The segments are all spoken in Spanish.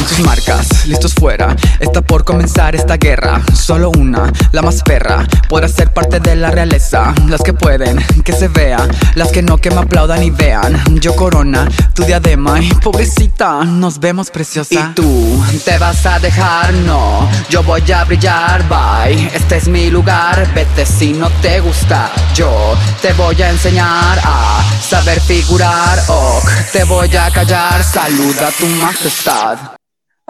en sus marcas, listos fuera. Está por comenzar esta guerra. Solo una, la más perra, podrá ser parte de la realeza. Las que pueden, que se vea. Las que no, que me aplaudan y vean. Yo corona, tu diadema y pobrecita, nos vemos preciosa. Y tú, te vas a dejar, no. Yo voy a brillar, bye. Este es mi lugar, vete si no te gusta. Yo te voy a enseñar a saber figurar, ok. Te voy a callar, saluda a tu majestad.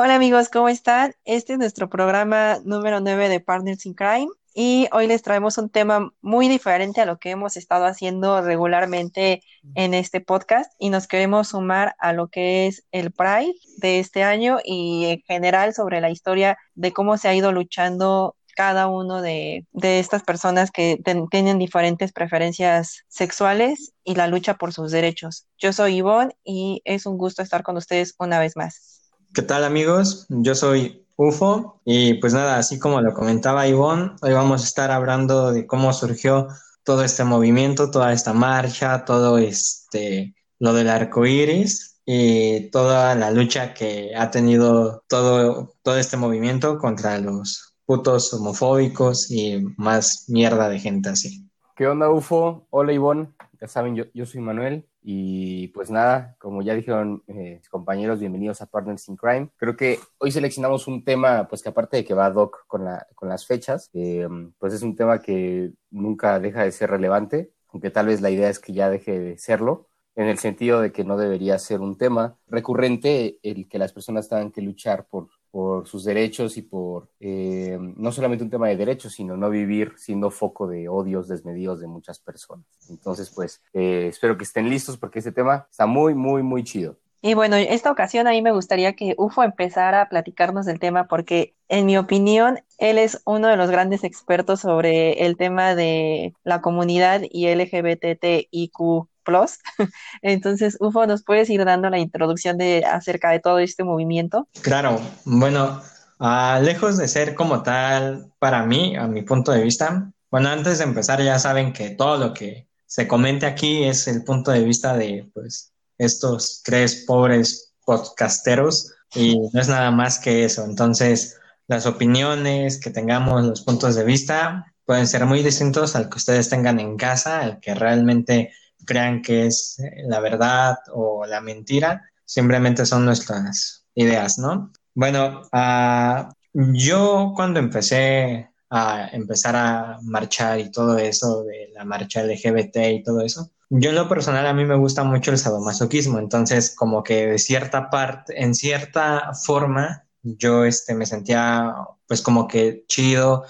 Hola amigos, ¿cómo están? Este es nuestro programa número 9 de Partners in Crime y hoy les traemos un tema muy diferente a lo que hemos estado haciendo regularmente en este podcast y nos queremos sumar a lo que es el Pride de este año y en general sobre la historia de cómo se ha ido luchando cada uno de, estas personas que tienen diferentes preferencias sexuales y la lucha por sus derechos. Yo soy Ivonne y es un gusto estar con ustedes una vez más. ¿Qué tal amigos? Yo soy UFO y pues nada, así como lo comentaba Ivonne, hoy vamos a estar hablando de cómo surgió todo este movimiento, toda esta marcha, todo este, lo del arco iris y toda la lucha que ha tenido todo, todo este movimiento contra los putos homofóbicos y más mierda de gente así. ¿Qué onda, UFO? Hola, Ivonne. Ya saben, yo, yo soy Manuel y pues nada, como ya dijeron eh, mis compañeros, bienvenidos a Partners in Crime. Creo que hoy seleccionamos un tema, pues que aparte de que va doc con, la, con las fechas, eh, pues es un tema que nunca deja de ser relevante, aunque tal vez la idea es que ya deje de serlo, en el sentido de que no debería ser un tema recurrente el que las personas tengan que luchar por por sus derechos y por eh, no solamente un tema de derechos, sino no vivir siendo foco de odios desmedidos de muchas personas. Entonces, pues, eh, espero que estén listos porque este tema está muy, muy, muy chido. Y bueno, esta ocasión a mí me gustaría que UFO empezara a platicarnos del tema porque, en mi opinión, él es uno de los grandes expertos sobre el tema de la comunidad y LGBTIQ Plus. Entonces, Ufo, ¿nos puedes ir dando la introducción de acerca de todo este movimiento? Claro, bueno, ah, lejos de ser como tal para mí, a mi punto de vista, bueno, antes de empezar ya saben que todo lo que se comente aquí es el punto de vista de pues estos tres pobres podcasteros y no es nada más que eso. Entonces, las opiniones que tengamos, los puntos de vista pueden ser muy distintos al que ustedes tengan en casa, al que realmente crean que es eh, la verdad o la mentira, simplemente son nuestras ideas, ¿no? Bueno, uh, yo cuando empecé a empezar a marchar y todo eso, de la marcha LGBT y todo eso, yo en lo personal a mí me gusta mucho el sadomasoquismo, entonces como que de cierta parte, en cierta forma, yo este, me sentía pues como que chido,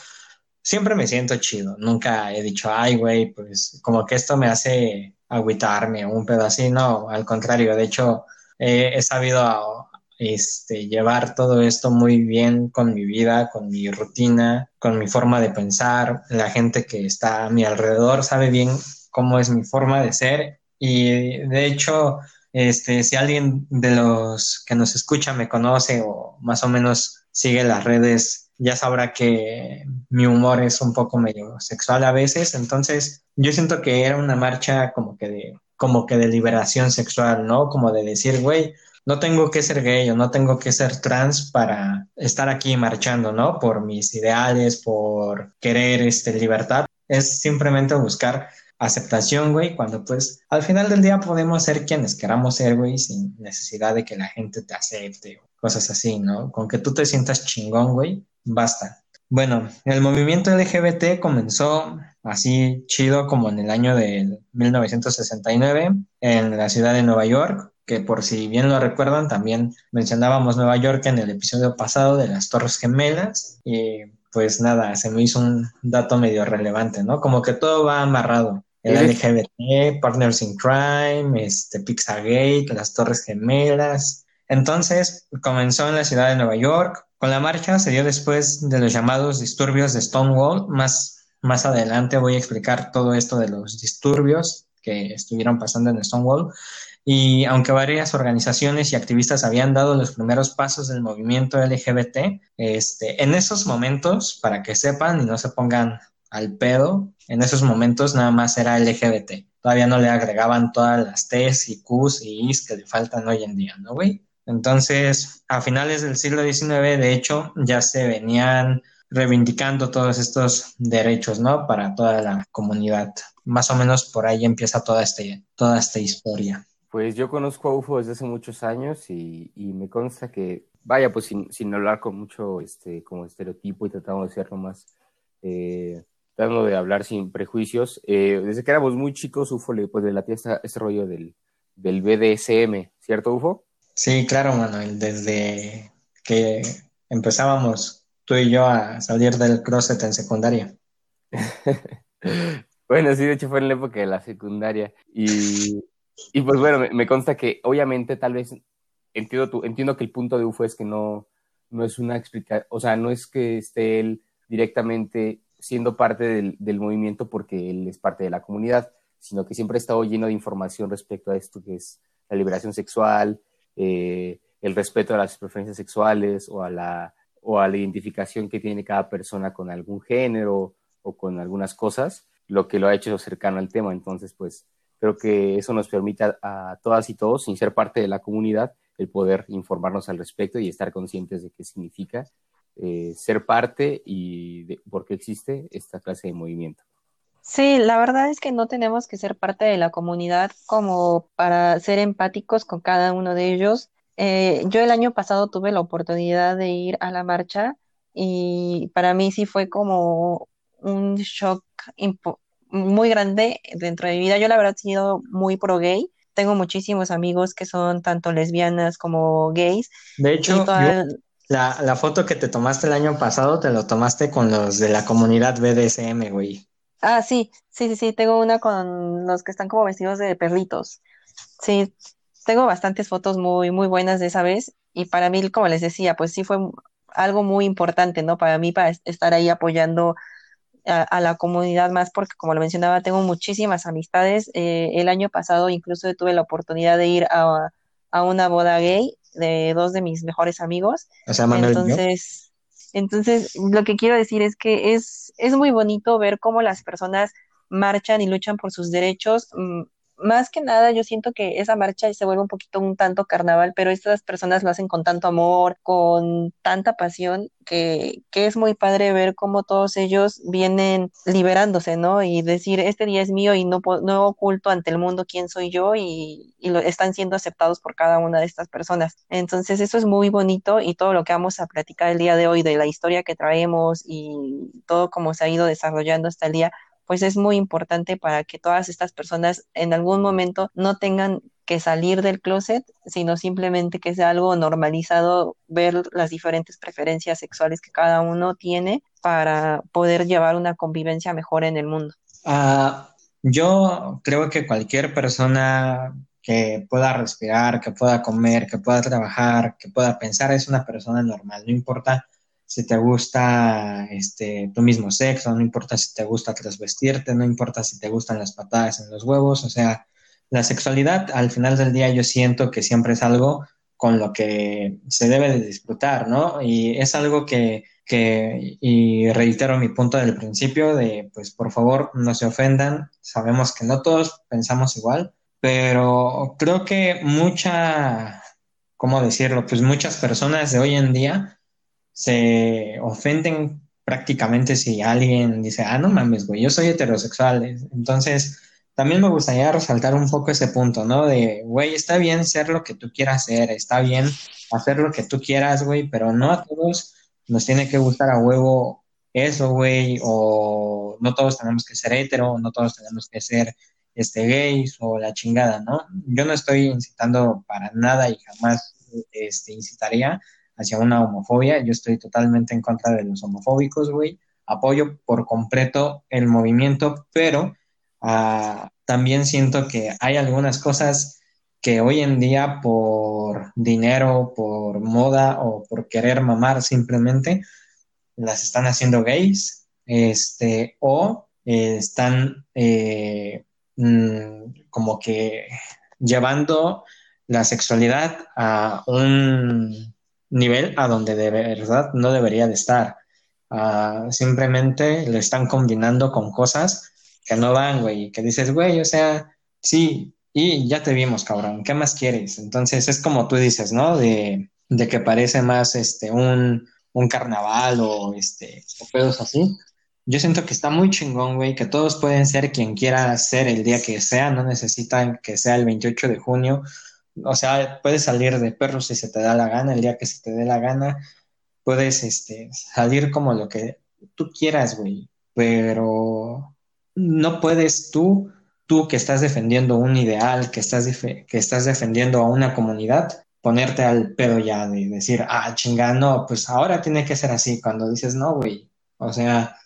siempre me siento chido, nunca he dicho, ay güey, pues como que esto me hace agüitarme un pedacito, al contrario, de hecho, he sabido este, llevar todo esto muy bien con mi vida, con mi rutina, con mi forma de pensar. La gente que está a mi alrededor sabe bien cómo es mi forma de ser y de hecho, este, si alguien de los que nos escucha me conoce o más o menos sigue las redes ya sabrá que mi humor es un poco medio sexual a veces, entonces yo siento que era una marcha como que de, como que de liberación sexual, ¿no? Como de decir, güey, no tengo que ser gay o no tengo que ser trans para estar aquí marchando, ¿no? Por mis ideales, por querer este, libertad. Es simplemente buscar aceptación, güey, cuando pues al final del día podemos ser quienes queramos ser, güey, sin necesidad de que la gente te acepte o cosas así, ¿no? Con que tú te sientas chingón, güey, basta. Bueno, el movimiento LGBT comenzó así chido como en el año de 1969 en la ciudad de Nueva York, que por si bien lo recuerdan, también mencionábamos Nueva York en el episodio pasado de las Torres Gemelas y pues nada, se me hizo un dato medio relevante, ¿no? Como que todo va amarrado. El LGBT, Partners in Crime, este, Pizzagate, las Torres Gemelas. Entonces comenzó en la ciudad de Nueva York, con la marcha se dio después de los llamados disturbios de Stonewall. Más, más adelante voy a explicar todo esto de los disturbios que estuvieron pasando en Stonewall. Y aunque varias organizaciones y activistas habían dado los primeros pasos del movimiento LGBT, este, en esos momentos, para que sepan y no se pongan al pedo, en esos momentos nada más era LGBT. Todavía no le agregaban todas las T's y Q's y I's que le faltan hoy en día, ¿no, güey? Entonces, a finales del siglo XIX, de hecho, ya se venían reivindicando todos estos derechos, ¿no? Para toda la comunidad. Más o menos por ahí empieza toda, este, toda esta historia. Pues yo conozco a UFO desde hace muchos años y, me consta que, vaya, pues sin, sin, hablar con mucho este, como estereotipo y tratando de ser más, eh, tratando de hablar sin prejuicios, eh, desde que éramos muy chicos, UFO le pues, latía este rollo del, del BDSM, ¿cierto, UFO? Sí, claro, Manuel, desde que empezábamos tú y yo a salir del CrossFit en secundaria. bueno, sí, de hecho fue en la época de la secundaria. Y, y pues bueno, me, consta que obviamente tal vez entiendo, tu, entiendo que el punto de UFO es que no, no es una explicación, o sea, no es que esté él directamente siendo parte del, del, movimiento porque él es parte de la comunidad, sino que siempre ha estado lleno de información respecto a esto que es la liberación sexual, eh, el respeto a las preferencias sexuales o a, la, o a la identificación que tiene cada persona con algún género o con algunas cosas, lo que lo ha hecho cercano al tema. Entonces, pues creo que eso nos permite a, todas y todos, sin ser parte de la comunidad, el poder informarnos al respecto y estar conscientes de qué significa eh, ser parte y de por qué existe esta clase de movimiento. Sí, la verdad es que no tenemos que ser parte de la comunidad como para ser empáticos con cada uno de ellos. Eh, yo el año pasado tuve la oportunidad de ir a la marcha y para mí sí fue como un shock muy grande dentro de mi vida. Yo la verdad he sido muy pro gay. Tengo muchísimos amigos que son tanto lesbianas como gays. De hecho, la, la foto que te tomaste el año pasado te lo tomaste con los de la comunidad BDSM, güey. Ah, sí, sí, sí, sí, tengo una con los que están como vestidos de perritos. Sí, tengo bastantes fotos muy, muy buenas de esa vez y para mí, como les decía, pues sí fue algo muy importante, ¿no? Para mí, para estar ahí apoyando a, la comunidad más, porque como lo mencionaba, tengo muchísimas amistades. Eh, el año pasado incluso tuve la oportunidad de ir a, a una boda gay de dos de mis mejores amigos. O sea, Manuel, Entonces... Entonces, lo que quiero decir es que es, es muy bonito ver cómo las personas marchan y luchan por sus derechos. Más que nada, yo siento que esa marcha se vuelve un poquito un tanto carnaval, pero estas personas lo hacen con tanto amor, con tanta pasión, que, que es muy padre ver cómo todos ellos vienen liberándose, ¿no? Y decir, este día es mío y no, no oculto ante el mundo quién soy yo y, y lo, están siendo aceptados por cada una de estas personas. Entonces, eso es muy bonito y todo lo que vamos a platicar el día de hoy de la historia que traemos y todo cómo se ha ido desarrollando hasta el día, pues es muy importante para que todas estas personas en algún momento no tengan que salir del closet, sino simplemente que sea algo normalizado ver las diferentes preferencias sexuales que cada uno tiene para poder llevar una convivencia mejor en el mundo. Ah, yo creo que cualquier persona que pueda respirar, que pueda comer, que pueda trabajar, que pueda pensar es una persona normal, no importa si te gusta este, tu mismo sexo, no importa si te gusta transvestirte, no importa si te gustan las patadas en los huevos, o sea, la sexualidad al final del día yo siento que siempre es algo con lo que se debe de disfrutar, ¿no? Y es algo que, que, y reitero mi punto del principio de, pues por favor, no se ofendan, sabemos que no todos pensamos igual, pero creo que mucha, ¿cómo decirlo? Pues muchas personas de hoy en día se ofenden prácticamente si alguien dice, ah, no mames, güey, yo soy heterosexual. Entonces, también me gustaría resaltar un poco ese punto, ¿no? De, güey, está bien ser lo que tú quieras ser, está bien hacer lo que tú quieras, güey, pero no a todos nos tiene que gustar a huevo eso, güey, o no todos tenemos que ser hetero, no todos tenemos que ser este gays o la chingada, ¿no? Yo no estoy incitando para nada y jamás este, incitaría hacia una homofobia. Yo estoy totalmente en contra de los homofóbicos, güey. Apoyo por completo el movimiento, pero ah, también siento que hay algunas cosas que hoy en día por dinero, por moda o por querer mamar simplemente, las están haciendo gays, este, o eh, están eh, mm, como que llevando la sexualidad a un nivel a donde de verdad no debería de estar. Ah, simplemente le están combinando con cosas que no van, güey, que dices, güey, o sea, sí, y ya te vimos, cabrón, ¿qué más quieres? Entonces es como tú dices, ¿no? De, de que parece más este un, un carnaval o este o pedos así. Yo siento que está muy chingón, güey, que todos pueden ser quien quiera ser el día que sea, no necesitan que sea el 28 de junio. O sea, puedes salir de perro si se te da la gana, el día que se te dé la gana. Puedes este, salir como lo que tú quieras, güey, pero no puedes tú, tú que estás defendiendo un ideal, que estás, que estás defendiendo a una comunidad, ponerte al pedo ya de decir, ah, chinga, no, pues ahora tiene que ser así, cuando dices, no, güey, o sea,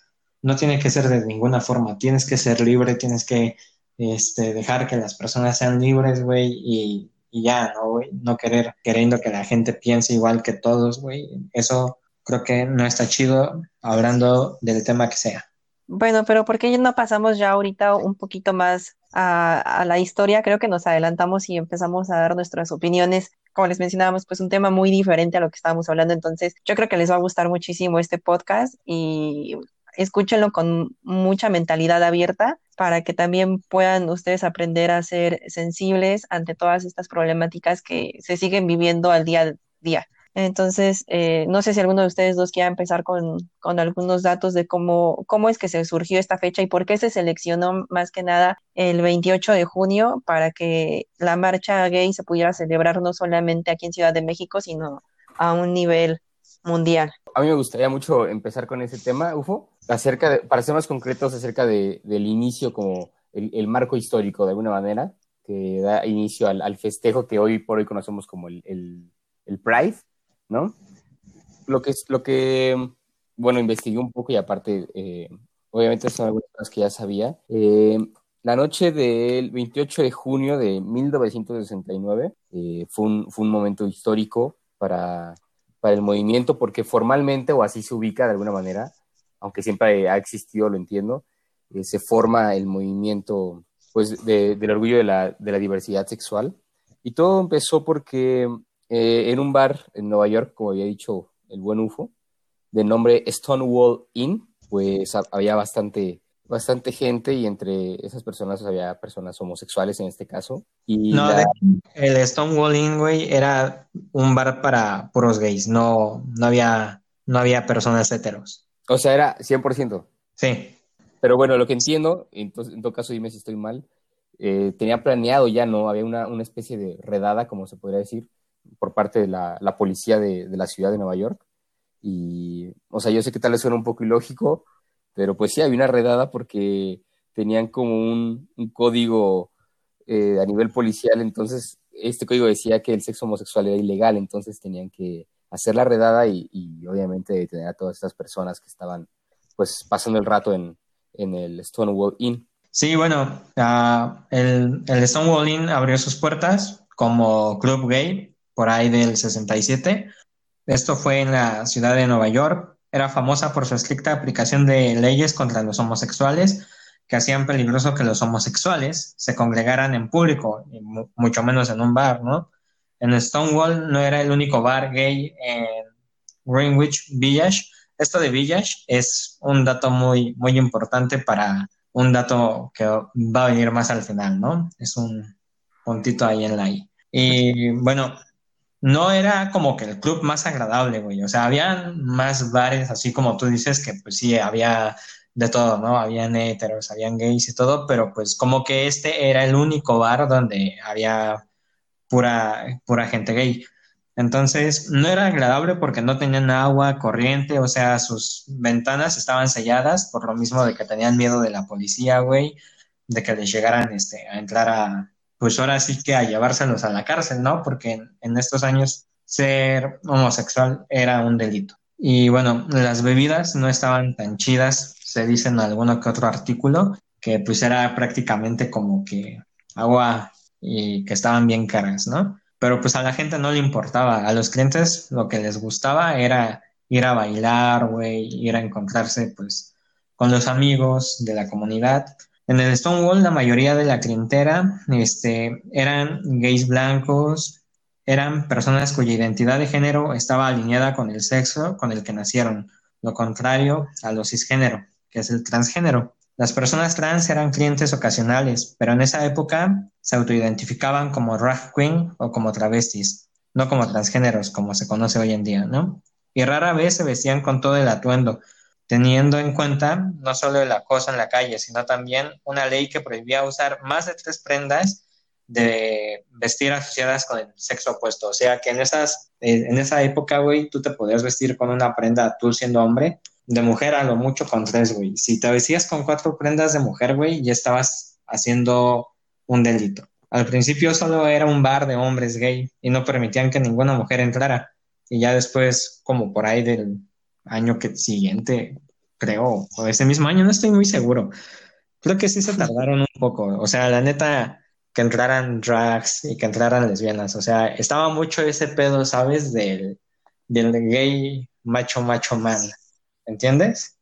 no tiene que ser de ninguna forma, tienes que ser libre, tienes que este, dejar que las personas sean libres, güey, y, y, ya, ¿no, güey? No querer, queriendo que la gente piense igual que todos, güey, eso creo que no está chido hablando del tema que sea. Bueno, pero ¿por qué no pasamos ya ahorita un poquito más a, a, la historia? Creo que nos adelantamos y empezamos a dar nuestras opiniones. Como les mencionábamos, pues un tema muy diferente a lo que estábamos hablando. Entonces, yo creo que les va a gustar muchísimo este podcast y escúchenlo con mucha mentalidad abierta para que también puedan ustedes aprender a ser sensibles ante todas estas problemáticas que se siguen viviendo al día a día. Entonces, eh, no sé si alguno de ustedes dos quiera empezar con, con, algunos datos de cómo, cómo es que se surgió esta fecha y por qué se seleccionó más que nada el 28 de junio para que la marcha gay se pudiera celebrar no solamente aquí en Ciudad de México, sino a un nivel mundial. A mí me gustaría mucho empezar con ese tema, Ufo, acerca de, para ser más concretos, acerca de, del inicio, como el, marco histórico de alguna manera, que da inicio al, al, festejo que hoy por hoy conocemos como el, el, el Pride, ¿no? Lo que, lo que, bueno, investigué un poco y aparte, eh, obviamente son algunas cosas que ya sabía. Eh, la noche del 28 de junio de 1969 eh, fue, un, fue un momento histórico para, para el movimiento porque formalmente, o así se ubica de alguna manera, aunque siempre ha existido, lo entiendo, eh, se forma el movimiento pues, de, del orgullo de la, de la, diversidad sexual. Y todo empezó porque eh, en un bar en Nueva York, como había dicho el buen UFO, de nombre Stonewall Inn, pues había bastante, bastante gente y entre esas personas había personas homosexuales en este caso. Y no, la... el Stonewall Inn, güey, era un bar para puros gays, no, no, había, no había personas heteros. O sea, era 100%. Sí. Pero bueno, lo que entiendo, entonces, en todo caso dime si estoy mal, eh, tenía planeado ya, ¿no? Había una, una, especie de redada, como se podría decir, por parte de la, la policía de, de, la ciudad de Nueva York. Y, o sea, yo sé que tal vez suena un poco ilógico, pero pues sí, había una redada porque tenían como un, un código eh, a nivel policial, entonces este código decía que el sexo homosexual era ilegal, entonces tenían que hacer la redada y, obviamente detener a todas estas personas que estaban pues pasando el rato en, en el Stonewall Inn. Sí, bueno, uh, el, el, Stonewall Inn abrió sus puertas como club gay por ahí del 67. Esto fue en la ciudad de Nueva York. Era famosa por su estricta aplicación de leyes contra los homosexuales que hacían peligroso que los homosexuales se congregaran en público, mucho menos en un bar, ¿no? En Stonewall no era el único bar gay en Greenwich Village. Esto de Village es un dato muy, muy importante para un dato que va a venir más al final, ¿no? Es un puntito ahí en la I. Y bueno, no era como que el club más agradable, güey. O sea, habían más bares, así como tú dices, que pues sí, había de todo, ¿no? Habían heteros, habían gays y todo, pero pues como que este era el único bar donde había pura, pura gente gay. Entonces, no era agradable porque no tenían agua corriente, o sea, sus ventanas estaban selladas por lo mismo de que tenían miedo de la policía, güey, de que les llegaran este, a entrar a, pues ahora sí que a llevárselos a la cárcel, ¿no? Porque en, en estos años ser homosexual era un delito. Y bueno, las bebidas no estaban tan chidas, se dice en alguno que otro artículo, que pues era prácticamente como que agua y que estaban bien caras, ¿no? Pero pues a la gente no le importaba, a los clientes lo que les gustaba era ir a bailar, güey, ir a encontrarse pues con los amigos de la comunidad. En el Stonewall la mayoría de la clientela este, eran gays blancos, eran personas cuya identidad de género estaba alineada con el sexo con el que nacieron, lo contrario a los cisgénero, que es el transgénero. Las personas trans eran clientes ocasionales, pero en esa época se autoidentificaban como drag queen o como travestis, no como transgéneros, como se conoce hoy en día, ¿no? Y rara vez se vestían con todo el atuendo, teniendo en cuenta no solo el acoso en la calle, sino también una ley que prohibía usar más de tres prendas de vestir asociadas con el sexo opuesto. O sea que en, esas, eh, en esa época, güey, tú te podías vestir con una prenda tú siendo hombre, de mujer a lo mucho con tres, güey. Si te vestías con cuatro prendas de mujer, güey, ya estabas haciendo un delito. Al principio solo era un bar de hombres gay y no permitían que ninguna mujer entrara. Y ya después, como por ahí del año que siguiente, creo, o ese mismo año, no estoy muy seguro. Creo que sí se tardaron un poco. O sea, la neta, que entraran drags y que entraran lesbianas. O sea, estaba mucho ese pedo, ¿sabes? Del, del gay macho, macho man. ¿Entiendes?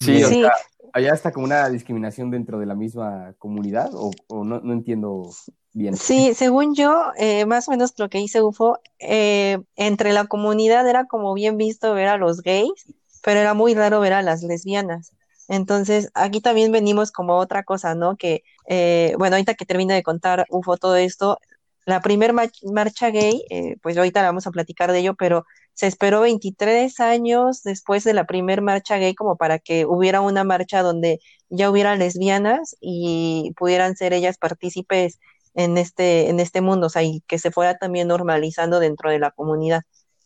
Sí, o sea, allá está como una discriminación dentro de la misma comunidad, o, no, no, entiendo bien. Sí, según yo, eh, más o menos lo que dice UFO, eh, entre la comunidad era como bien visto ver a los gays, pero era muy raro ver a las lesbianas. Entonces, aquí también venimos como otra cosa, ¿no? Que, eh, bueno, ahorita que termine de contar UFO todo esto, la primer marcha gay, eh, pues ahorita vamos a platicar de ello, pero se esperó 23 años después de la primer marcha gay como para que hubiera una marcha donde ya hubiera lesbianas y pudieran ser ellas partícipes en este, en este mundo, o sea, y que se fuera también normalizando dentro de la comunidad.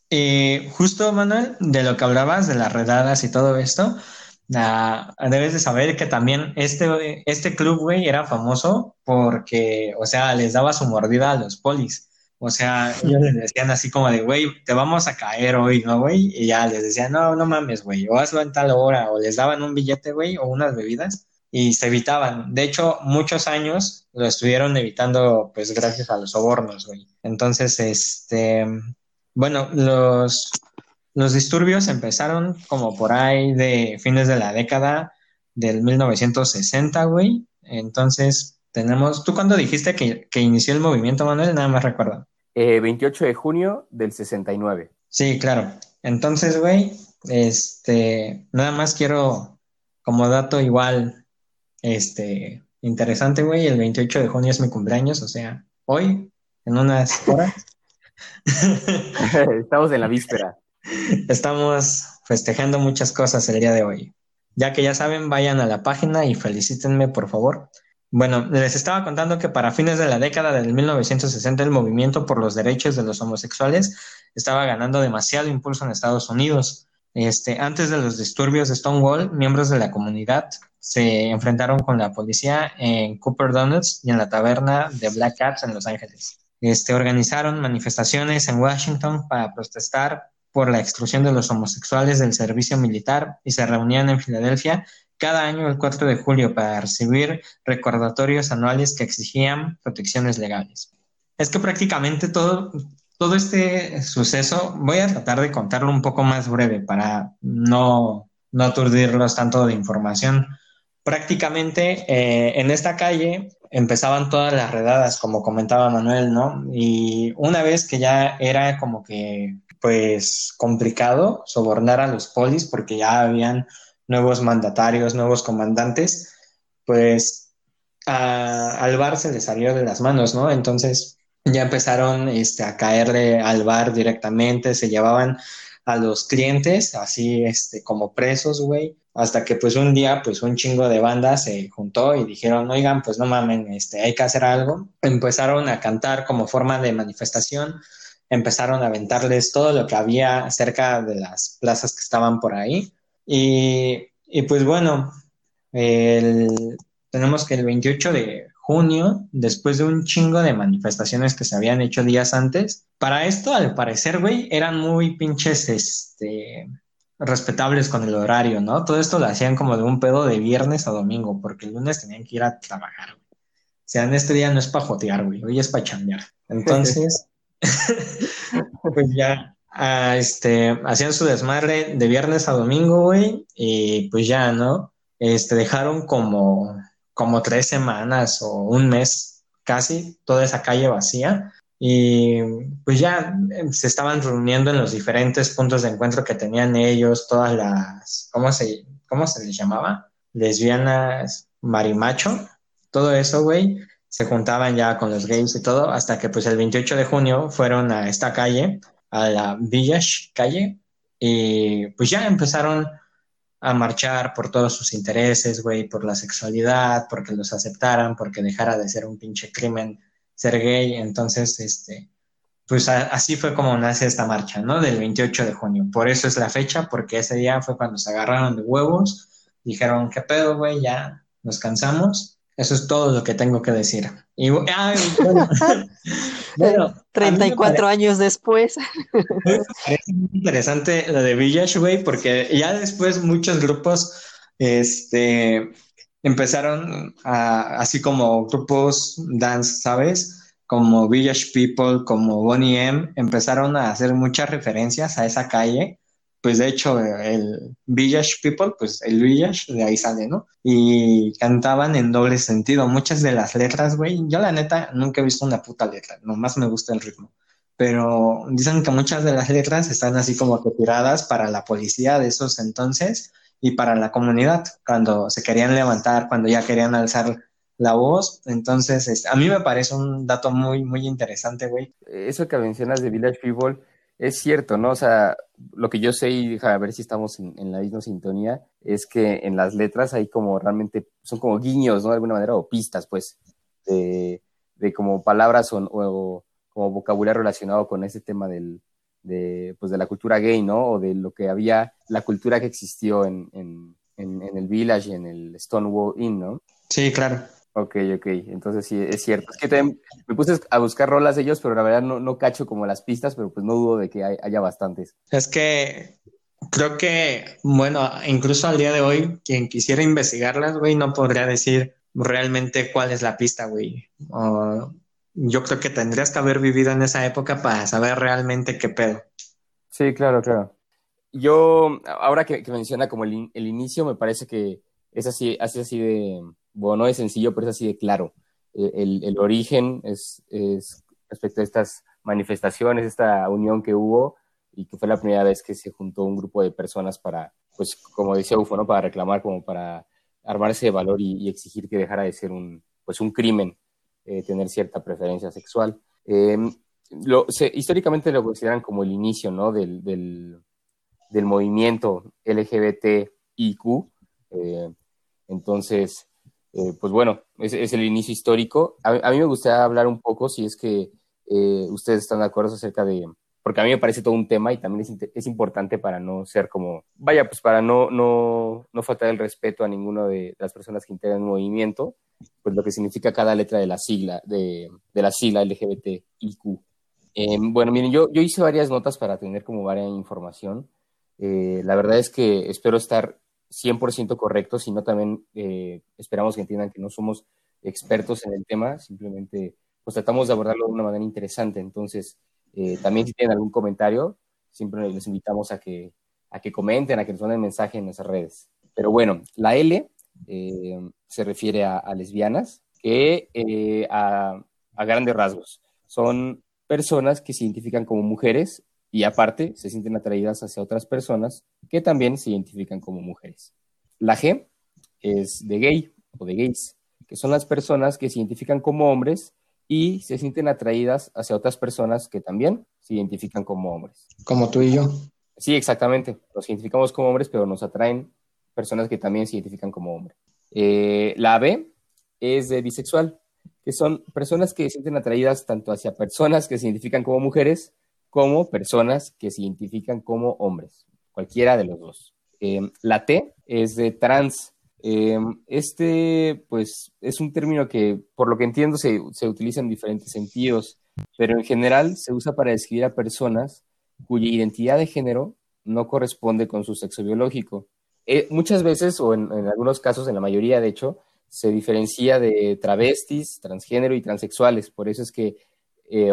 Y justo, Manuel, de lo que hablabas, de las redadas y todo esto, debes de saber que también este, este club, güey, era famoso porque, o sea, les daba su mordida a los polis. O sea, ellos les decían así como de, güey, te vamos a caer hoy, ¿no, güey? Y ya les decían, no, no mames, güey, o hazlo en tal hora, o les daban un billete, güey, o unas bebidas, y se evitaban. De hecho, muchos años lo estuvieron evitando, pues, gracias a los sobornos, güey. Entonces, este, bueno, los, los disturbios empezaron como por ahí de fines de la década del 1960, güey. Entonces, tenemos. ¿Tú cuándo dijiste que, inició el movimiento, Manuel? Nada más recuerdo. 28 eh, de junio del 69. Sí, claro. Entonces, güey, este, nada más quiero, como dato igual, este, interesante, güey, el 28 de junio es mi cumpleaños, o sea, hoy, en unas horas. Estamos en la víspera. Estamos festejando muchas cosas el día de hoy. Ya que ya saben, vayan a la página y felicítenme, por favor. Bueno, les estaba contando que para fines de la década del 1960 el movimiento por los derechos de los homosexuales estaba ganando demasiado impulso en Estados Unidos. Este, antes de los disturbios de Stonewall, miembros de la comunidad se enfrentaron con la policía en Cooper Donuts y en la taberna de Black Cats en Los Ángeles. Este, organizaron manifestaciones en Washington para protestar por la exclusión de los homosexuales del servicio militar y se reunían en Filadelfia cada año el 4 de julio para recibir recordatorios anuales que exigían protecciones legales. Es que prácticamente todo, todo este suceso, voy a tratar de contarlo un poco más breve para no, no aturdirlos tanto de información. Prácticamente eh, en esta calle empezaban todas las redadas, como comentaba Manuel, ¿no? Y una vez que ya era como que pues complicado sobornar a los polis porque ya habían nuevos mandatarios, nuevos comandantes, pues al bar se le salió de las manos, ¿no? Entonces ya empezaron este, a caerle al bar directamente, se llevaban a los clientes así este, como presos, güey, hasta que pues un día pues un chingo de bandas se juntó y dijeron, oigan, pues no mamen, este, hay que hacer algo. Empezaron a cantar como forma de manifestación empezaron a aventarles todo lo que había cerca de las plazas que estaban por ahí. Y, pues bueno, tenemos que el 28 de junio, después de un chingo de manifestaciones que se habían hecho días antes, para esto, al parecer, güey, eran muy pinches, este, respetables con el horario, ¿no? Todo esto lo hacían como de un pedo de viernes a domingo, porque el lunes tenían que ir a trabajar, güey. O sea, en este día no es para jotear, güey, hoy es para chambear. Entonces, pues ya, este, hacían su desmadre de viernes a domingo, güey, y pues ya, ¿no? Este, dejaron como, como tres semanas o un mes casi toda esa calle vacía y pues ya em, se estaban reuniendo en los diferentes puntos de encuentro que tenían ellos, todas las, ¿cómo se, cómo se les llamaba? lesbianas, marimacho, todo eso, güey, se juntaban ya con los gays y todo, hasta que pues el 28 de junio fueron a esta calle, a la Village calle, y pues ya empezaron a marchar por todos sus intereses, güey, por la sexualidad, porque los aceptaran, porque dejara de ser un pinche crimen ser gay. Entonces, este, pues así fue como nace esta marcha, ¿no? Del 28 de junio. Por eso es la fecha, porque ese día fue cuando se agarraron de huevos, dijeron, ¿qué pedo, güey? Ya nos cansamos. Eso es todo lo que tengo que decir. Y, ay, bueno, bueno 34 años después. Es interesante lo de Village, güey, porque ya después muchos grupos este, empezaron a, así como grupos dance, ¿sabes? Como Village People, como Bonnie M, empezaron a hacer muchas referencias a esa calle pues de hecho el Village People, pues el Village de ahí sale, ¿no? Y cantaban en doble sentido. Muchas de las letras, güey, yo la neta nunca he visto una puta letra, nomás me gusta el ritmo. Pero dicen que muchas de las letras están así como que tiradas para la policía de esos entonces y para la comunidad, cuando se querían levantar, cuando ya querían alzar la voz. Entonces, este, a mí me parece un dato muy, muy interesante, güey. Eso que mencionas de Village People es cierto, ¿no? O sea, lo que yo sé, y a ver si estamos en, la misma sintonía, es que en las letras hay como realmente, son como guiños, ¿no? De alguna manera, o pistas, pues, de, como palabras o, como vocabulario relacionado con ese tema del, de, pues, de la cultura gay, ¿no? O de lo que había, la cultura que existió en, en, en el Village en el Stonewall Inn, ¿no? Sí, claro. Ok, ok, entonces sí, es cierto. Es que también me puse a buscar rolas de ellos, pero la verdad no, no cacho como las pistas, pero pues no dudo de que haya bastantes. Es que creo que, bueno, incluso al día de hoy, quien quisiera investigarlas, güey, no podría decir realmente cuál es la pista, güey. yo creo que tendrías que haber vivido en esa época para saber realmente qué pedo. Sí, claro, claro. Yo, ahora que, menciona como el, el, inicio, me parece que es así, así, así de bueno, no es sencillo, pero es así de claro. Eh, el, origen es, respecto a estas manifestaciones, esta unión que hubo y que fue la primera vez que se juntó un grupo de personas para, pues como decía Ufo, ¿no? para reclamar, como para armarse de valor y, exigir que dejara de ser un, pues un crimen eh, tener cierta preferencia sexual. Eh, lo, históricamente lo consideran como el inicio ¿no? del, del, del movimiento LGBTIQ. entonces, eh, pues bueno, es, el inicio histórico. A, mí me gustaría hablar un poco, si es que eh, ustedes están de acuerdo acerca de, porque a mí me parece todo un tema y también es, es importante para no ser como, vaya, pues para no, no, no faltar el respeto a ninguna de las personas que integran el movimiento, pues lo que significa cada letra de la sigla, de, de la sigla LGBTIQ. Eh, bueno, miren, yo, yo hice varias notas para tener como varias información. la verdad es que espero estar 100% correcto, sino también eh, esperamos que entiendan que no somos expertos en el tema, simplemente pues tratamos de abordarlo de una manera interesante. Entonces, eh, también si tienen algún comentario, siempre les invitamos a que, a que comenten, a que nos manden mensaje en nuestras redes. Pero bueno, la L eh, se refiere a, lesbianas, que a, a grandes rasgos son personas que se identifican como mujeres y aparte se sienten atraídas hacia otras personas que también se identifican como mujeres. La G es de gay o de gays, que son las personas que se identifican como hombres y se sienten atraídas hacia otras personas que también se identifican como hombres. Como tú y yo. Sí, exactamente. Nos identificamos como hombres, pero nos atraen personas que también se identifican como hombres. Eh, la B es de bisexual, que son personas que se sienten atraídas tanto hacia personas que se identifican como mujeres como personas que se identifican como hombres, cualquiera de los dos. Em, la T es de trans. Em, este, pues, es un término que, por lo que entiendo, se, utiliza en diferentes sentidos, pero en general se usa para describir a personas cuya identidad de género no corresponde con su sexo biológico. Eh, muchas veces, o en, algunos casos, en la mayoría de hecho, se diferencia de travestis, transgénero y transexuales. Por eso es que eh,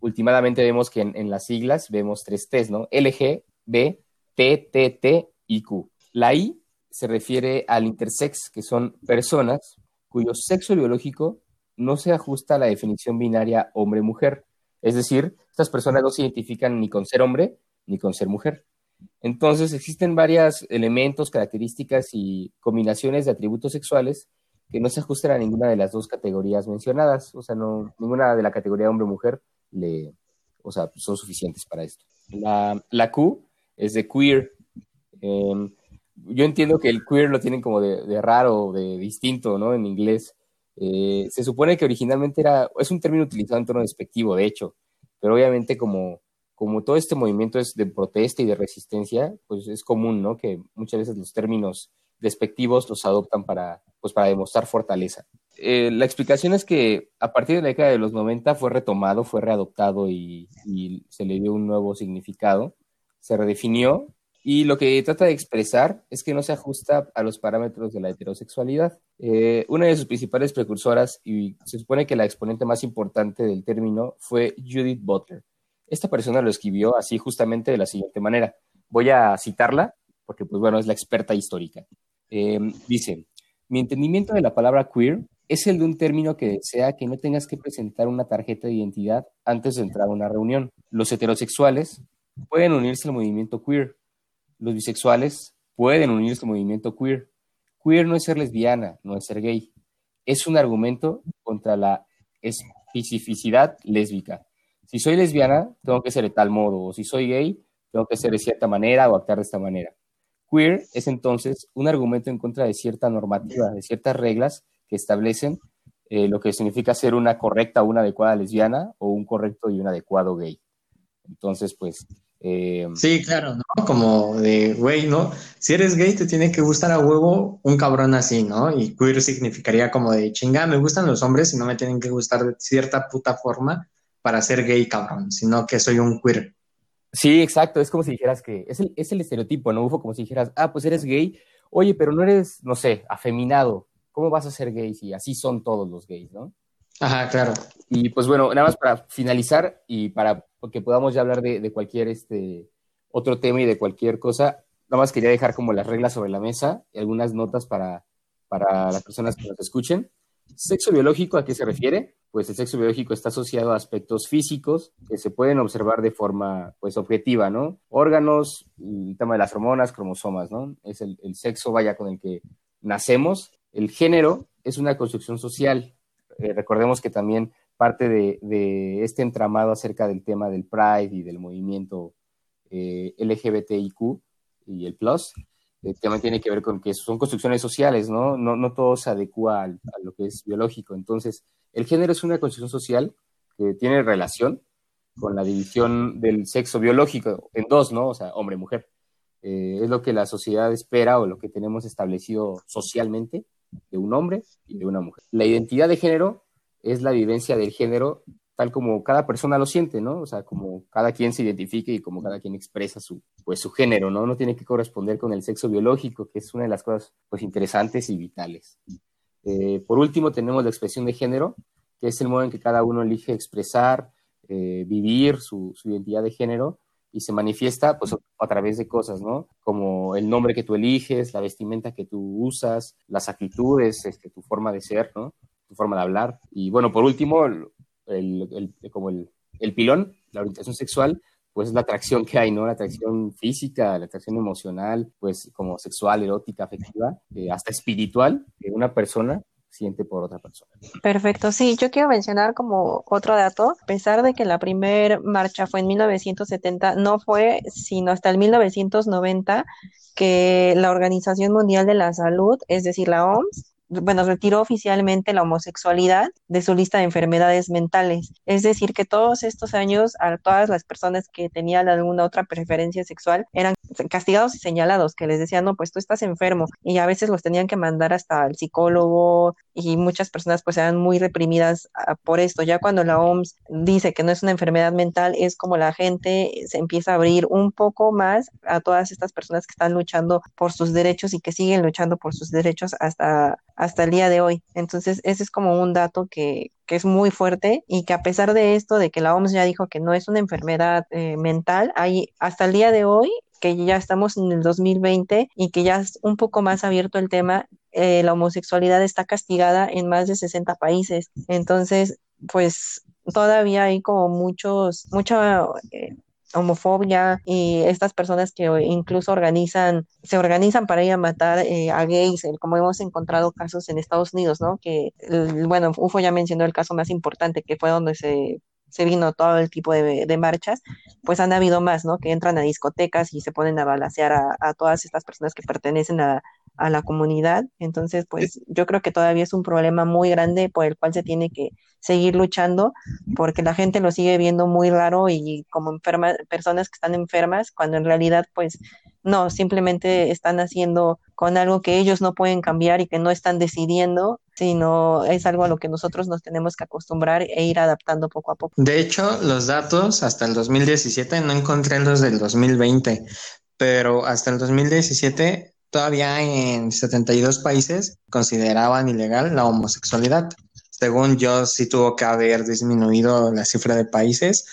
últimamente vemos que en, las siglas vemos tres T's, ¿no? LG, B, T, T, T y Q. La I se refiere al intersex, que son personas cuyo sexo biológico no se ajusta a la definición binaria hombre-mujer. Es decir, estas personas no se identifican ni con ser hombre ni con ser mujer. Entonces existen varios elementos, características y combinaciones de atributos sexuales que no se ajustan a ninguna de las dos categorías mencionadas, o sea, no, ninguna de la categoría hombre-mujer le, o sea, son suficientes para esto. La, la Q es de queer. Em, yo entiendo que el queer lo tienen como de, raro, de distinto, ¿no? En inglés. Eh, se supone que originalmente era, es un término utilizado en tono despectivo, de hecho, pero obviamente como, como todo este movimiento es de protesta y de resistencia, pues es común, ¿no? Que muchas veces los términos despectivos los adoptan para, pues para demostrar fortaleza. Eh, la explicación es que a partir de la década de los 90 fue retomado, fue readoptado y, se le dio un nuevo significado, se redefinió y lo que trata de expresar es que no se ajusta a los parámetros de la heterosexualidad. Eh, una de sus principales precursoras y se supone que la exponente más importante del término fue Judith Butler. Esta persona lo escribió así justamente de la siguiente manera. Voy a citarla porque, pues bueno, es la experta histórica. Eh, dice, mi entendimiento de la palabra queer es el de un término que desea que no tengas que presentar una tarjeta de identidad antes de entrar a una reunión. Los heterosexuales pueden unirse al movimiento queer. Los bisexuales pueden unirse al movimiento queer. Queer no es ser lesbiana, no es ser gay. Es un argumento contra la especificidad lésbica. Si soy lesbiana, tengo que ser de tal modo, o si soy gay, tengo que ser de cierta manera o actuar de esta manera. Queer es entonces un argumento en contra de cierta normativa, de ciertas reglas que establecen eh, lo que significa ser una correcta o una adecuada lesbiana o un correcto y un adecuado gay. Entonces, pues... Eh, sí, claro, ¿no? Como de, güey, ¿no? Si eres gay, te tiene que gustar a huevo un cabrón así, ¿no? Y queer significaría como de, chinga, me gustan los hombres y no me tienen que gustar de cierta puta forma para ser gay, cabrón, sino que soy un queer. Sí, exacto. Es como si dijeras que es el, es el estereotipo, ¿no? Ufo, como si dijeras, ah, pues eres gay. Oye, pero no eres, no sé, afeminado. ¿Cómo vas a ser gay si así son todos los gays, ¿no? Ajá, claro. Y pues bueno, nada más para finalizar y para que podamos ya hablar de, de cualquier este, otro tema y de cualquier cosa, nada más quería dejar como las reglas sobre la mesa y algunas notas para, para las personas que nos escuchen. Sexo biológico, ¿a qué se refiere? Pues el sexo biológico está asociado a aspectos físicos que se pueden observar de forma pues objetiva, ¿no? Órganos, el tema de las hormonas, cromosomas, ¿no? Es el, sexo, vaya, con el que nacemos. El género es una construcción social. Eh, recordemos que también parte de, este entramado acerca del tema del Pride y del movimiento eh, LGBTIQ y el Plus el tema tiene que ver con que son construcciones sociales, ¿no? No, no todo se adecua a lo que es biológico. Entonces, el género es una construcción social que tiene relación con la división del sexo biológico en dos, ¿no? O sea, hombre-mujer. Eh, es lo que la sociedad espera o lo que tenemos establecido socialmente de un hombre y de una mujer. La identidad de género es la vivencia del género tal como cada persona lo siente, ¿no? O sea, como cada quien se identifique y como cada quien expresa su, pues, su género, ¿no? No tiene que corresponder con el sexo biológico, que es una de las cosas, pues, interesantes y vitales. Eh, por último, tenemos la expresión de género, que es el modo en que cada uno elige expresar, eh, vivir su, identidad de género y se manifiesta, pues, a través de cosas, ¿no? Como el nombre que tú eliges, la vestimenta que tú usas, las actitudes, este, tu forma de ser. Tu forma de hablar. Y bueno, por último, el, como el, el, pilón, la orientación sexual, pues es la atracción que hay, ¿no? La atracción física, la atracción emocional, pues como sexual, erótica, afectiva, eh, hasta espiritual, que una persona siente por otra persona. Perfecto, sí, yo quiero mencionar como otro dato, a pesar de que la primera marcha fue en 1970, no fue sino hasta el 1990 que la Organización Mundial de la Salud, es decir, la OMS, bueno, retiró oficialmente la homosexualidad de su lista de enfermedades mentales. Es decir, que todos estos años a todas las personas que tenían alguna otra preferencia sexual eran castigados y señalados, que les decían, no, pues tú estás enfermo. Y a veces los tenían que mandar hasta el psicólogo y muchas personas pues eran muy reprimidas por esto. Ya cuando la OMS dice que no es una enfermedad mental, es como la gente se empieza a abrir un poco más a todas estas personas que están luchando por sus derechos y que siguen luchando por sus derechos hasta hasta el día de hoy. Entonces, ese es como un dato que, que es muy fuerte y que a pesar de esto, de que la OMS ya dijo que no es una enfermedad eh, mental, hay hasta el día de hoy que ya estamos en el 2020 y que ya es un poco más abierto el tema, eh, la homosexualidad está castigada en más de 60 países. Entonces, pues todavía hay como muchos, mucha, eh, homofobia y estas personas que incluso organizan, se organizan para ir a matar eh, a gays, como hemos encontrado casos en Estados Unidos, ¿no? Que, bueno, UFO ya mencionó el caso más importante, que fue donde se se vino todo el tipo de, marchas, pues han habido más, ¿no? Que entran a discotecas y se ponen a balasear a, todas estas personas que pertenecen a, a, la comunidad. Entonces, pues yo creo que todavía es un problema muy grande por el cual se tiene que seguir luchando, porque la gente lo sigue viendo muy raro y como enfermas, personas que están enfermas, cuando en realidad, pues no, simplemente están haciendo con algo que ellos no pueden cambiar y que no están decidiendo, sino es algo a lo que nosotros nos tenemos que acostumbrar e ir adaptando poco a poco. De hecho, los datos hasta el 2017 no encontré los del 2020, pero hasta el 2017 todavía en 72 países consideraban ilegal la homosexualidad. Según yo, sí tuvo que haber disminuido la cifra de países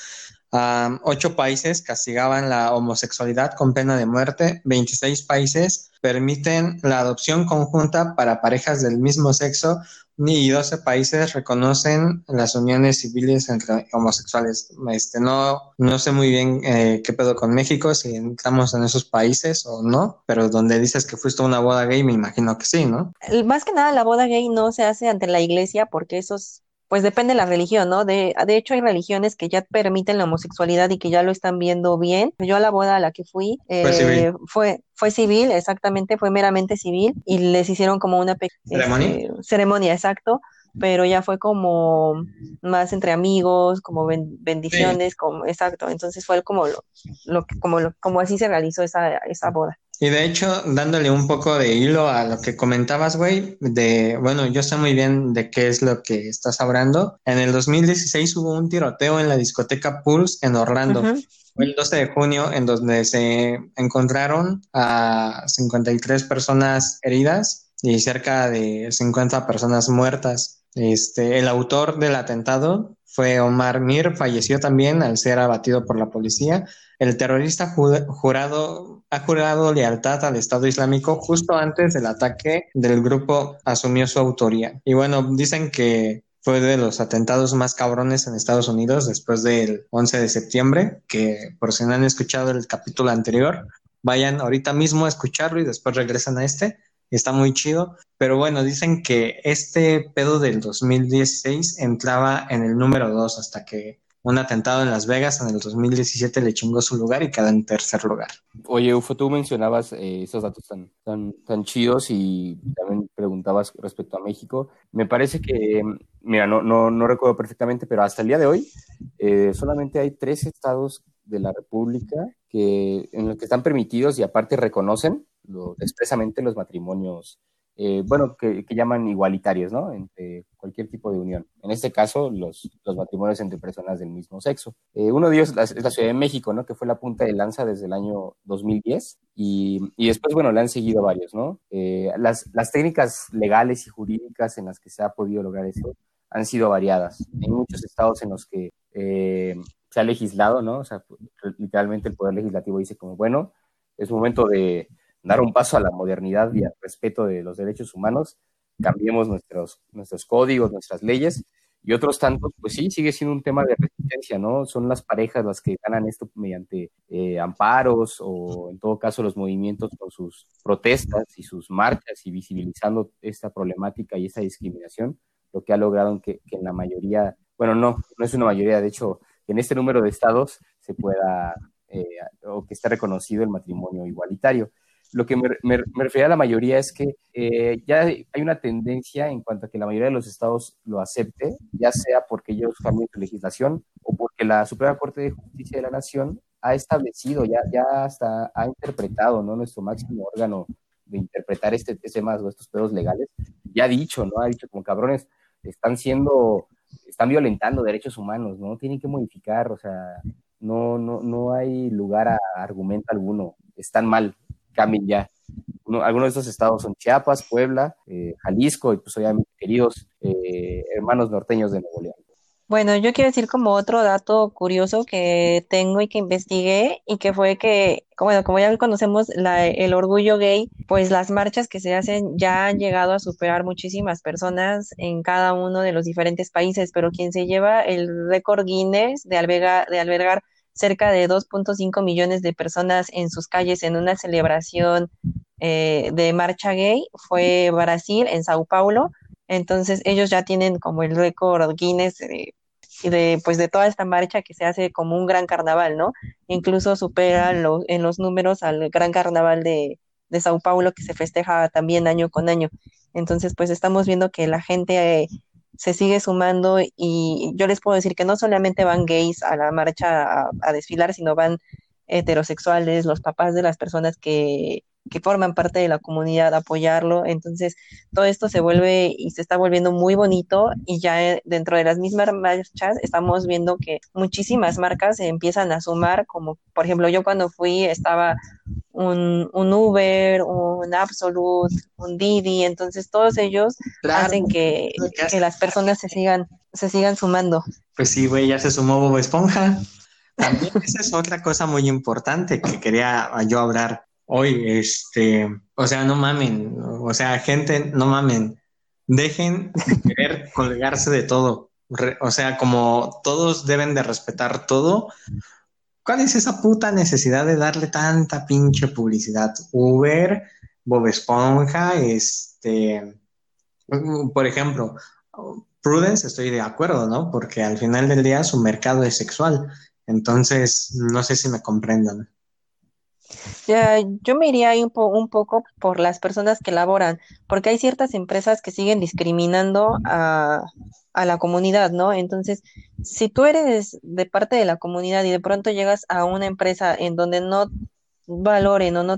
ocho países castigaban la homosexualidad con pena de muerte, 26 países permiten la adopción conjunta para parejas del mismo sexo y 12 países reconocen las uniones civiles entre homosexuales. Este, no, no sé muy bien eh, qué pedo con México, si estamos en esos países o no, pero donde dices que fuiste una boda gay, me imagino que sí, ¿no? Más que nada, la boda gay no se hace ante la iglesia porque esos pues depende de la religión, ¿no? De, de hecho, hay religiones que ya permiten la homosexualidad y que ya lo están viendo bien. Yo a la boda a la que fui eh, fue, fue, civil, exactamente, fue meramente civil y les hicieron como una ceremonia. Este, ceremonia, exacto pero ya fue como más entre amigos, como bendiciones, como exacto. Entonces fue como lo, lo como lo, como así se realizó esa, esa boda. Y de hecho, dándole un poco de hilo a lo que comentabas, güey, de, bueno, yo sé muy bien de qué es lo que estás hablando. En el 2016 hubo un tiroteo en la discoteca Pulse en Orlando. Fue el 12 de junio en donde se encontraron a 53 personas heridas y cerca de 50 personas muertas. Este, el autor del atentado fue Omar Mir, falleció también al ser abatido por la policía. El terrorista jurado, ha jurado lealtad al Estado Islámico justo antes del ataque del grupo asumió su autoría. Y bueno, dicen que fue de los atentados más cabrones en Estados Unidos después del 11 de septiembre, que por si no han escuchado el capítulo anterior, vayan ahorita mismo a escucharlo y después regresan a este está muy chido. Pero bueno, dicen que este pedo del 2016 entraba en el número 2 hasta que un atentado en Las Vegas en el 2017 le chingó su lugar y queda en tercer lugar. Oye, Ufo, tú mencionabas eh, esos datos tan, tan, tan chidos y también preguntabas respecto a México. Me parece que, mira, no, no, no recuerdo perfectamente, pero hasta el día de hoy eh, solamente hay tres estados de la República que, en los que están permitidos y aparte reconocen expresamente los matrimonios, eh, bueno, que, llaman igualitarios, ¿no? Entre cualquier tipo de unión. En este caso, los, los matrimonios entre personas del mismo sexo. Eh, uno de ellos es la Ciudad de México, ¿no? Que fue la punta de lanza desde el año 2010 y, y después, bueno, le han seguido varios, ¿no? Eh, las, las técnicas legales y jurídicas en las que se ha podido lograr eso han sido variadas. Hay muchos estados en los que se ha legislado, ¿no? O sea, literalmente el Poder Legislativo dice como, bueno, es momento de dar un paso a la modernidad y al respeto de los derechos humanos, cambiemos nuestros, nuestros códigos, nuestras leyes, y otros tantos, pues sí, sigue siendo un tema de resistencia, ¿no? Son las parejas las que ganan esto mediante eh, amparos o en todo caso los movimientos con sus protestas y sus marchas y visibilizando esta problemática y esta discriminación, lo que ha logrado que, en la mayoría, bueno, no, no es una mayoría, de hecho, en este número de estados se pueda, eh, o que esté reconocido el matrimonio igualitario. Lo que me, me, refería a la mayoría es que eh, ya hay una tendencia en cuanto a que la mayoría de los estados lo acepte, ya sea porque ellos cambian su legislación o porque la Suprema Corte de Justicia de la Nación ha establecido, ya, ya hasta ha interpretado, ¿no? Nuestro máximo órgano de interpretar este, temas o estos pedos legales, ya ha dicho, ¿no? Ha dicho como cabrones, están siendo, están violentando derechos humanos, ¿no? Tienen que modificar, o sea, no, no, no hay lugar a argumento alguno, están mal, cambien ya. algunos de estos estados son Chiapas, Puebla, eh, Jalisco y pues obviamente queridos eh, hermanos norteños de Nuevo León. Bueno, yo quiero decir como otro dato curioso que tengo y que investigué y que fue que, bueno, como ya conocemos el orgullo gay, pues las marchas que se hacen ya han llegado a superar muchísimas personas en cada uno de los diferentes países, pero quien se lleva el récord Guinness de, albergar, de albergar cerca de 2.5 millones de personas en sus calles en una celebración eh, de marcha gay fue Brasil, en Sao Paulo. Entonces ellos ya tienen como el récord Guinness de, pues, de toda esta marcha que se hace como un gran carnaval, ¿no? Incluso supera en los números al gran carnaval de, de Sao Paulo que se festeja también año con año. Entonces, pues estamos viendo que la gente se sigue sumando y yo les puedo decir que no solamente van gays a la marcha a desfilar, sino van heterosexuales, los papás de las personas que que forman parte de la comunidad, apoyarlo. Entonces, todo esto se vuelve y se está volviendo muy bonito y ya dentro de las mismas marchas estamos viendo que muchísimas marcas se empiezan a sumar, como por ejemplo yo cuando fui estaba un, un Uber, un Absolute, un Didi, entonces todos ellos hacen que, que las personas se sigan, se sigan sumando. Pues sí, güey, ya se sumó Bob Esponja. También esa es otra cosa muy importante que quería yo hablar hoy, este, o sea, no mamen, o sea, gente, no mamen, dejen de querer colgarse de todo. o sea, como todos deben de respetar todo, ¿cuál es esa puta necesidad de darle tanta pinche publicidad? Uber, Bob Esponja, este, por ejemplo, Prudence, estoy de acuerdo, ¿no? Porque al final del día su mercado es sexual. Entonces, no sé si me comprendan. Ya, yo me iría ahí un, un, poco por las personas que laboran, porque hay ciertas empresas que siguen discriminando a, a la comunidad, ¿no? Entonces, si tú eres de parte de la comunidad y de pronto llegas a una empresa en donde no valoren o no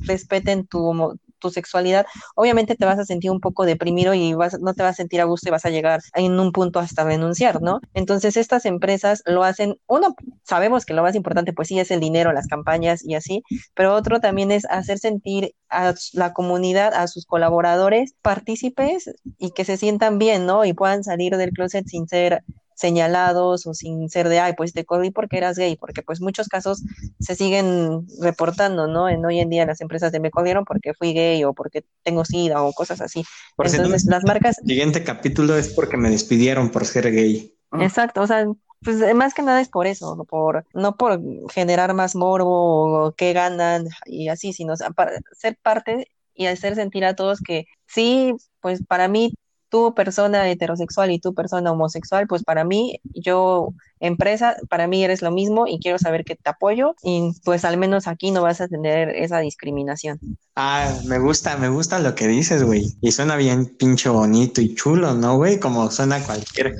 respeten tu, tu sexualidad, obviamente te vas a sentir un poco deprimido y vas, no te vas a sentir a gusto y vas a llegar en un punto hasta renunciar, ¿no? Entonces estas empresas lo hacen, uno, sabemos que lo más importante pues sí es el dinero, las campañas y así, pero otro también es hacer sentir a la comunidad, a sus colaboradores partícipes y que se sientan bien, ¿no? Y puedan salir del closet sin ser señalados o sin ser de, ay, pues te corrí porque eras gay, porque pues muchos casos se siguen reportando, ¿no? En hoy en día las empresas de me corrieron porque fui gay o porque tengo sida o cosas así. Entonces, las marcas... El siguiente capítulo es porque me despidieron por ser gay. Exacto, o sea, pues más que nada es por eso, no por, no por generar más morbo o qué ganan y así, sino para ser parte y hacer sentir a todos que sí, pues para mí tú persona heterosexual y tú persona homosexual, pues para mí, yo empresa, para mí eres lo mismo y quiero saber que te apoyo y pues al menos aquí no vas a tener esa discriminación. Ah, me gusta, me gusta lo que dices, güey. Y suena bien pinche bonito y chulo, ¿no, güey? Como suena cualquier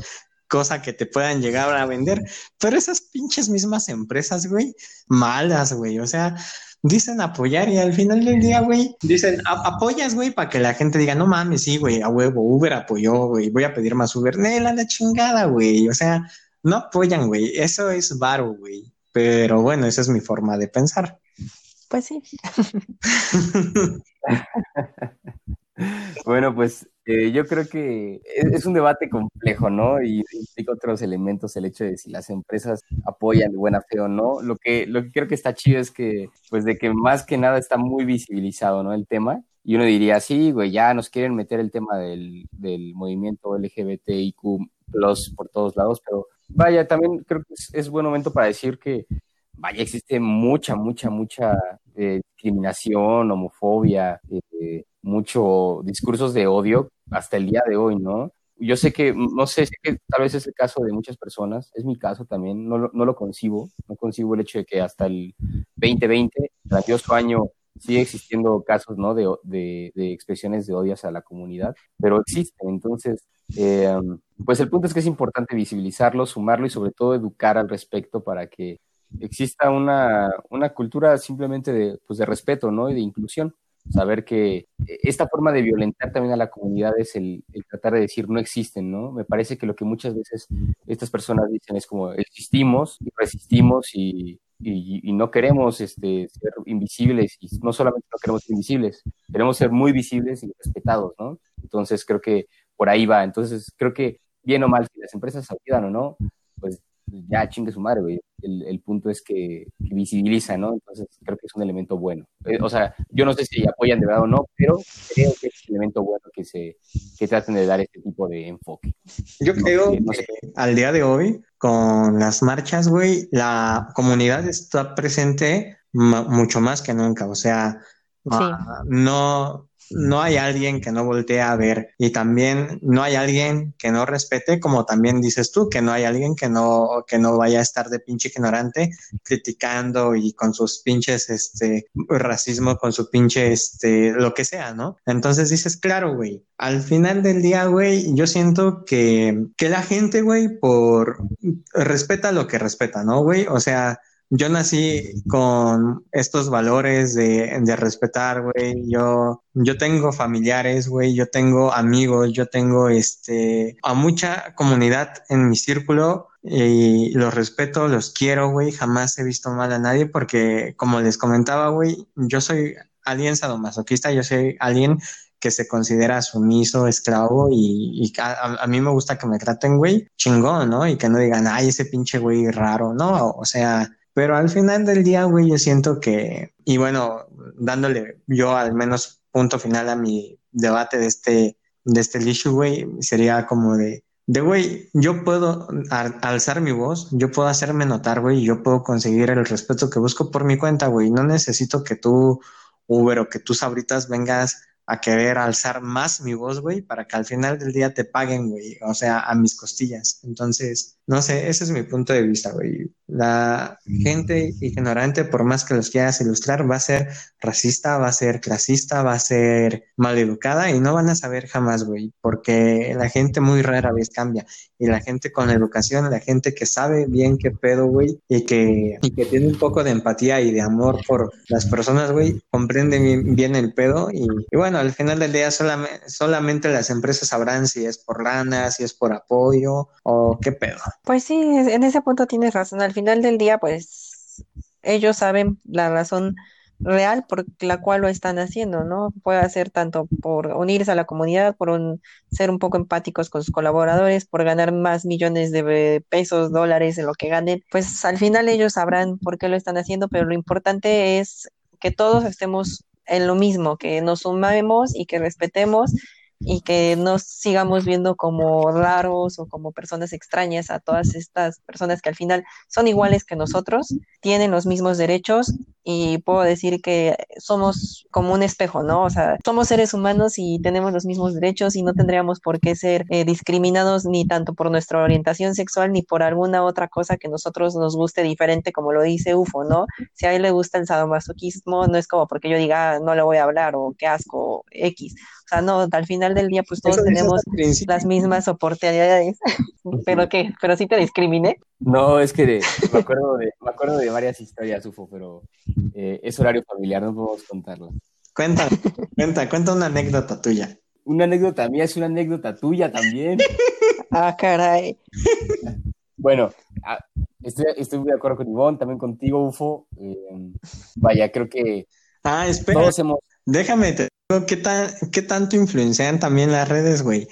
cosa que te puedan llegar a vender. Pero esas pinches mismas empresas, güey, malas, güey. O sea, dicen apoyar y al final del día, güey, dicen apoyas, güey, para que la gente diga, no mames, sí, güey, a huevo, Uber apoyó, güey, voy a pedir más Uber. Nela, la chingada, güey. O sea, no apoyan, güey. Eso es varo, güey. Pero bueno, esa es mi forma de pensar. Pues sí. bueno, pues eh, yo creo que es, un debate complejo, ¿no? Y implica otros elementos el hecho de si las empresas apoyan de buena fe o no. Lo que, lo que creo que está chido es que, pues, de que más que nada está muy visibilizado, ¿no? El tema. Y uno diría, sí, güey, ya nos quieren meter el tema del, del movimiento LGBTIQ plus por todos lados, pero vaya, también creo que es, buen momento para decir que, vaya, existe mucha, mucha, mucha eh, discriminación, homofobia, eh, mucho discursos de odio hasta el día de hoy, ¿no? Yo sé que, no sé, sé que tal vez es el caso de muchas personas, es mi caso también, no lo, no lo concibo, no concibo el hecho de que hasta el 2020, grandioso año, sigue existiendo casos, ¿no? De, de, de, expresiones de odio hacia la comunidad, pero existen, entonces, eh, pues el punto es que es importante visibilizarlo, sumarlo y sobre todo educar al respecto para que exista una, una cultura simplemente de, pues de respeto, ¿no? Y de inclusión saber que esta forma de violentar también a la comunidad es el, tratar de decir no existen, ¿no? Me parece que lo que muchas veces estas personas dicen es como existimos y resistimos y, y, no queremos este, ser invisibles y no solamente no queremos ser invisibles, queremos ser muy visibles y respetados, ¿no? Entonces creo que por ahí va. Entonces creo que bien o mal, si las empresas ayudan o no, pues ya chingue su madre, güey. El, punto es que, visibiliza, ¿no? Entonces creo que es un elemento bueno. Eh, o sea, yo no sé si apoyan de verdad o no, pero creo que es un elemento bueno que se que traten de dar este tipo de enfoque. Yo creo que, al día de hoy, con las marchas, güey, la comunidad está presente mucho más que nunca. O sea, ah, no, no hay alguien que no voltee a ver y también no hay alguien que no respete, como también dices tú, que no hay alguien que no, que no vaya a estar de pinche ignorante criticando y con sus pinches, este, racismo, con su pinche, este, lo que sea, ¿no? Entonces dices, claro, güey, al final del día, güey, yo siento que, que la gente, güey, por, respeta lo que respeta, ¿no, güey? O sea, yo nací con estos valores de, de respetar, güey. Yo, yo tengo familiares, güey. Yo tengo amigos. Yo tengo este, a mucha comunidad en mi círculo y los respeto, los quiero, güey. Jamás he visto mal a nadie porque, como les comentaba, güey, yo soy alguien sadomasoquista. Yo soy alguien que se considera sumiso, esclavo y, a, a, mí me gusta que me traten, güey, chingón, ¿no? Y que no digan, ay, ese pinche güey raro, ¿no? O sea, pero al final del día, güey, yo siento que, y bueno, dándole yo al menos punto final a mi debate de este, de este issue, güey, sería como de, de, güey, yo puedo alzar mi voz, yo puedo hacerme notar, güey, y yo puedo conseguir el respeto que busco por mi cuenta, güey. No necesito que tú, Uber, o que tú Sabritas vengas a querer alzar más mi voz, güey, para que al final del día te paguen, güey, o sea, a mis costillas. Entonces, no sé, ese es mi punto de vista, güey. La gente ignorante, por más que los quieras ilustrar, va a ser racista, va a ser clasista, va a ser maleducada y no van a saber jamás, güey, porque la gente muy rara vez cambia. Y la gente con educación, la gente que sabe bien qué pedo, güey, y que, y que tiene un poco de empatía y de amor por las personas, güey, comprende bien, el pedo. Y, bueno, al final del día solamente, solamente las empresas sabrán si es por lana, si es por apoyo o qué pedo. Pues sí, en ese punto tienes razón. Al final del día, pues ellos saben la razón real por la cual lo están haciendo, ¿no? Puede ser tanto por unirse a la comunidad, por un, ser un poco empáticos con sus colaboradores, por ganar más millones de pesos, dólares, en lo que ganen. Pues al final ellos sabrán por qué lo están haciendo, pero lo importante es que todos estemos en lo mismo, que nos sumemos y que respetemos y que no sigamos viendo como raros o como personas extrañas a todas estas personas que al final son iguales que nosotros, tienen los mismos derechos y puedo decir que somos como un espejo, ¿no? O sea, somos seres humanos y tenemos los mismos derechos y no tendríamos por qué ser eh, discriminados ni tanto por nuestra orientación sexual ni por alguna otra cosa que nosotros nos guste diferente, como lo dice UFO, ¿no? Si a él le gusta el sadomasoquismo, no es como porque yo diga, ah, no le voy a hablar o qué asco, X. O sea, no, al final del día, pues todos tenemos las mismas oportunidades. ¿Pero qué? ¿Pero sí te discriminé? No, es que me, acuerdo de, me acuerdo de varias historias, UFO, pero eh, es horario familiar, no podemos contarlo. Cuenta, cuenta, cuenta una anécdota tuya. Una anécdota mía es una anécdota tuya también. ah, caray. Bueno, ah, estoy, estoy muy de acuerdo con Ivonne, también contigo, UFO. Eh, vaya, creo que ah, espera. todos hemos... Déjame, te ¿qué, tan, ¿qué tanto influencian también las redes, güey?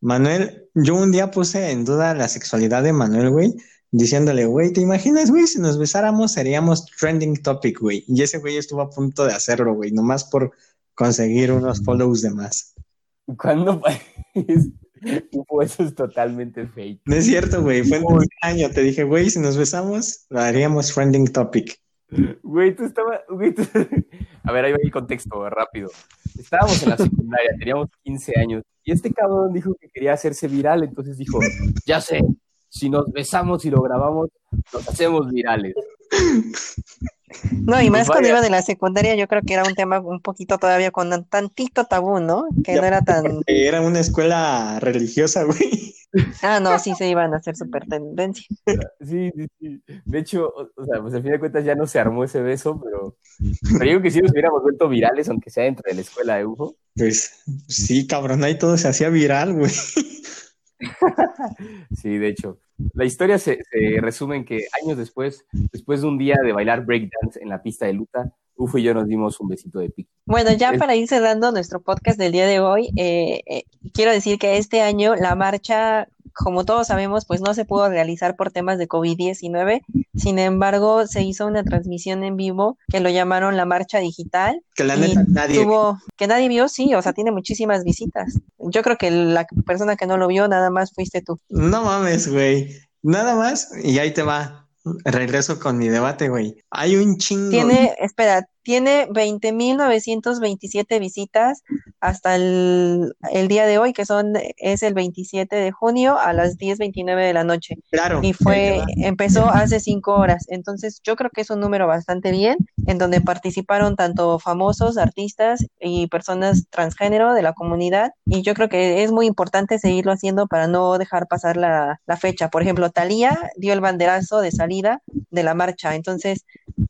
Manuel, yo un día puse en duda la sexualidad de Manuel, güey, diciéndole, güey, ¿te imaginas, güey? Si nos besáramos seríamos trending topic, güey. Y ese güey estuvo a punto de hacerlo, güey, nomás por conseguir unos follows de más. ¿Cuándo? Eso es totalmente fake. No es cierto, güey. Fue en un año. Te dije, güey, si nos besamos, lo haríamos trending topic. Güey, tú estabas. A ver, ahí va el contexto, rápido. Estábamos en la secundaria, teníamos 15 años. Y este cabrón dijo que quería hacerse viral, entonces dijo: Ya sé, si nos besamos y lo grabamos, nos hacemos virales. No, y más cuando iba de la secundaria, yo creo que era un tema un poquito todavía con tantito tabú, ¿no? Que no era tan. Era una escuela religiosa, güey. Ah, no, sí se iban a hacer súper tendencia. Sí, sí, sí. De hecho, o sea, pues al fin de cuentas ya no se armó ese beso, pero, pero digo que si nos hubiéramos vuelto virales, aunque sea dentro de la escuela de UFO. Pues sí, cabrón, ahí todo se hacía viral, güey. sí, de hecho. La historia se, resume en que años después, después de un día de bailar breakdance en la pista de luta, Ufo y yo nos dimos un besito de pico. Bueno, ya para ir cerrando nuestro podcast del día de hoy, eh, eh, quiero decir que este año la marcha como todos sabemos, pues no se pudo realizar por temas de COVID-19. Sin embargo, se hizo una transmisión en vivo que lo llamaron la marcha digital. Que la neta nadie. Tuvo, que nadie vio, sí, o sea, tiene muchísimas visitas. Yo creo que la persona que no lo vio, nada más fuiste tú. No mames, güey. Nada más, y ahí te va. Regreso con mi debate, güey. Hay un chingo. Tiene, espera, tiene 20.927 visitas hasta el, el, día de hoy, que son es el 27 de junio a las 10.29 de la noche. Claro. Y fue, empezó hace cinco horas. Entonces, yo creo que es un número bastante bien, en donde participaron tanto famosos, artistas y personas transgénero de la comunidad. Y yo creo que es muy importante seguirlo haciendo para no dejar pasar la, la fecha. Por ejemplo, Talía dio el banderazo de salida de la marcha. Entonces,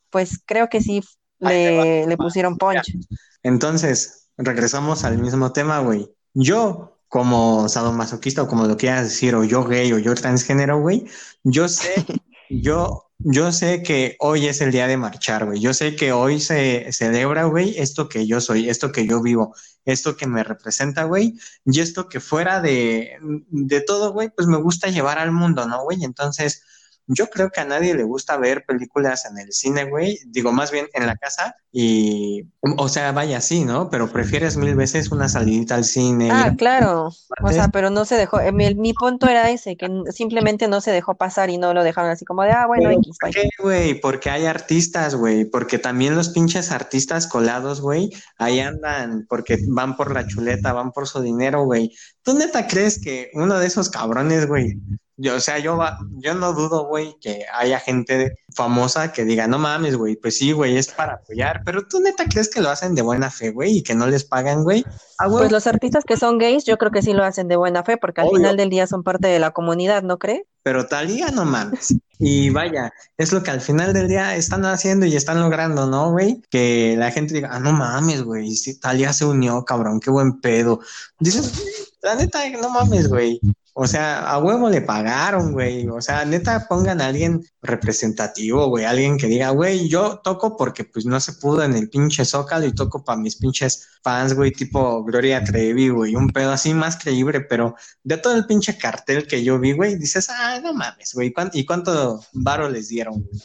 pues creo que sí le, le pusieron punch. Entonces, regresamos al mismo tema, güey. Yo, como sadomasoquista o como lo quieras decir, o yo gay o yo transgénero, güey, yo sé, yo, yo sé que hoy es el día de marchar, güey. Yo sé que hoy se celebra, güey, esto que yo soy, esto que yo vivo, esto que me representa, güey, y esto que fuera de, de todo, güey, pues me gusta llevar al mundo, ¿no, güey? Entonces, yo creo que a nadie le gusta ver películas en el cine, güey. Digo, más bien en la casa. Y, o sea, vaya así, ¿no? Pero prefieres mil veces una salidita al cine. Ah, claro. O sea, pero no se dejó. Eh, mi, mi, punto era ese, que simplemente no se dejó pasar y no lo dejaron así como de, ah, bueno, X. ¿Por qué, güey? Porque hay artistas, güey. Porque también los pinches artistas colados, güey, ahí andan porque van por la chuleta, van por su dinero, güey. ¿Tú neta crees que uno de esos cabrones, güey, yo, o sea, yo, yo no dudo, güey, que haya gente famosa que diga, no mames, güey, pues sí, güey, es para apoyar, pero tú neta crees que lo hacen de buena fe, güey, y que no les pagan, güey. Ah, pues los artistas que son gays, yo creo que sí lo hacen de buena fe, porque al Obvio. final del día son parte de la comunidad, ¿no cree? Pero Talía, no mames. Y vaya, es lo que al final del día están haciendo y están logrando, ¿no, güey? Que la gente diga, ah, no mames, güey, si Talía se unió, cabrón, qué buen pedo. Dices, la neta, no mames, güey. O sea, a huevo le pagaron, güey. O sea, neta, pongan a alguien representativo, güey. Alguien que diga, güey, yo toco porque pues no se pudo en el pinche Zócalo y toco para mis pinches fans, güey, tipo Gloria Trevi, güey. Un pedo así más creíble, pero de todo el pinche cartel que yo vi, güey, dices, ah, no mames, güey. ¿Y cuánto varo les dieron, güey?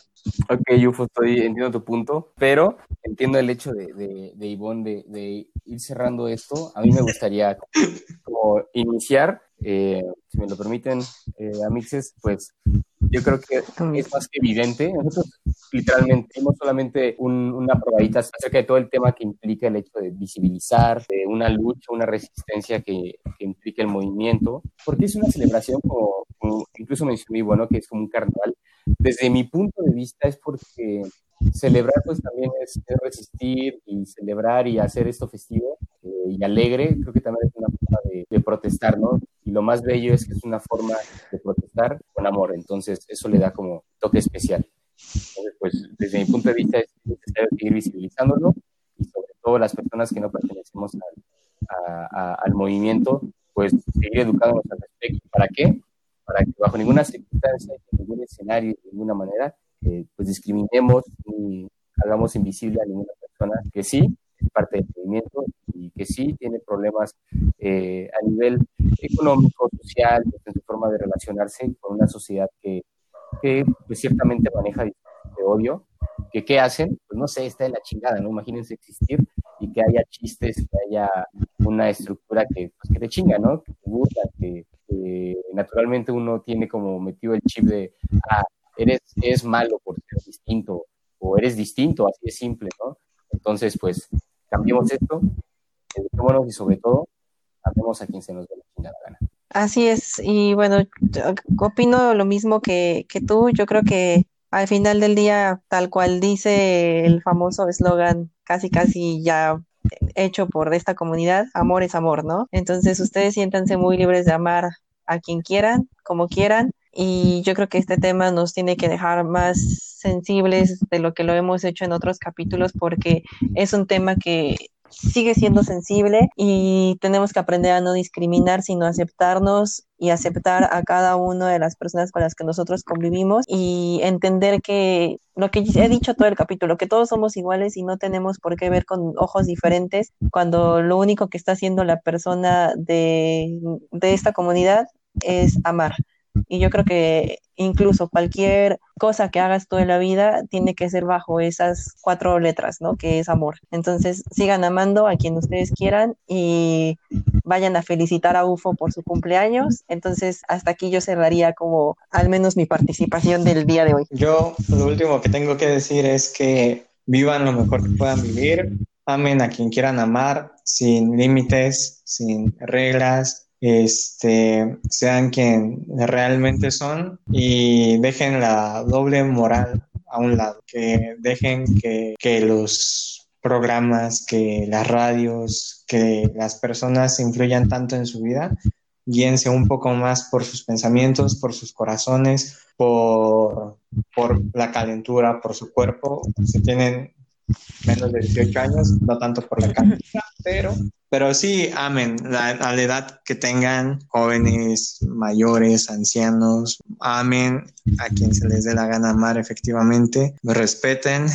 Ok, Yufo, estoy, entiendo tu punto, pero entiendo el hecho de, de, de Ivonne de, de, ir cerrando esto. A mí me gustaría como iniciar, eh, si me lo permiten, eh, Amixes, pues yo creo que es más que evidente. Nosotros literalmente dimos solamente un, una probadita acerca de todo el tema que implica el hecho de visibilizar, de una lucha, una resistencia que, que implica el movimiento, porque es una celebración como, como incluso mencioné, bueno, que es como un carnaval. Desde mi punto de vista es porque celebrar pues también es, es, resistir y celebrar y hacer esto festivo eh, y alegre, creo que también es una forma de, de, protestar, ¿no? Y lo más bello es que es una forma de protestar con amor, entonces eso le da como toque especial. Entonces, pues desde mi punto de vista es necesario seguir visibilizándolo y sobre todo las personas que no pertenecemos al, a, a, al movimiento, pues seguir educándonos al respecto. ¿Para qué? Para que bajo ninguna circunstancia, en ningún escenario, de ninguna manera, eh, pues discriminemos y hagamos invisible a ninguna persona que sí es parte del movimiento y que sí tiene problemas eh, a nivel económico, social, en su forma de relacionarse con una sociedad que, que pues, ciertamente maneja de odio, que qué hacen, pues no sé, está de la chingada, ¿no? Imagínense existir y que haya chistes, que haya una estructura que, pues, que te chinga, ¿no? Que te gusta, que, que naturalmente uno tiene como metido el chip de, ah, eres, eres malo por ser distinto o eres distinto, así de simple, ¿no? Entonces, pues, cambiemos esto, eduquémonos y sobre todo, amemos a quien se nos dé la chingada gana. Así es, y bueno, opino lo mismo que, que tú, yo creo que al final del día, tal cual dice el famoso eslogan, casi casi ya hecho por esta comunidad, amor es amor, ¿no? Entonces ustedes siéntanse muy libres de amar a quien quieran, como quieran, y yo creo que este tema nos tiene que dejar más sensibles de lo que lo hemos hecho en otros capítulos porque es un tema que sigue siendo sensible y tenemos que aprender a no discriminar, sino aceptarnos y aceptar a cada una de las personas con las que nosotros convivimos y entender que lo que he dicho todo el capítulo, que todos somos iguales y no tenemos por qué ver con ojos diferentes cuando lo único que está haciendo la persona de, de esta comunidad es amar. Y yo creo que incluso cualquier cosa que hagas toda la vida tiene que ser bajo esas cuatro letras, ¿no? Que es amor. Entonces, sigan amando a quien ustedes quieran y vayan a felicitar a UFO por su cumpleaños. Entonces, hasta aquí yo cerraría como al menos mi participación del día de hoy. Yo lo último que tengo que decir es que vivan lo mejor que puedan vivir, amen a quien quieran amar, sin límites, sin reglas, este, sean quien realmente son y dejen la doble moral a un lado, que dejen que, que los programas, que las radios, que las personas influyan tanto en su vida, guíense un poco más por sus pensamientos, por sus corazones, por, por la calentura, por su cuerpo. Si tienen menos de 18 años, no tanto por la calentura, pero pero sí, amen a la edad que tengan, jóvenes, mayores, ancianos, amen a quien se les dé la gana amar efectivamente, respeten,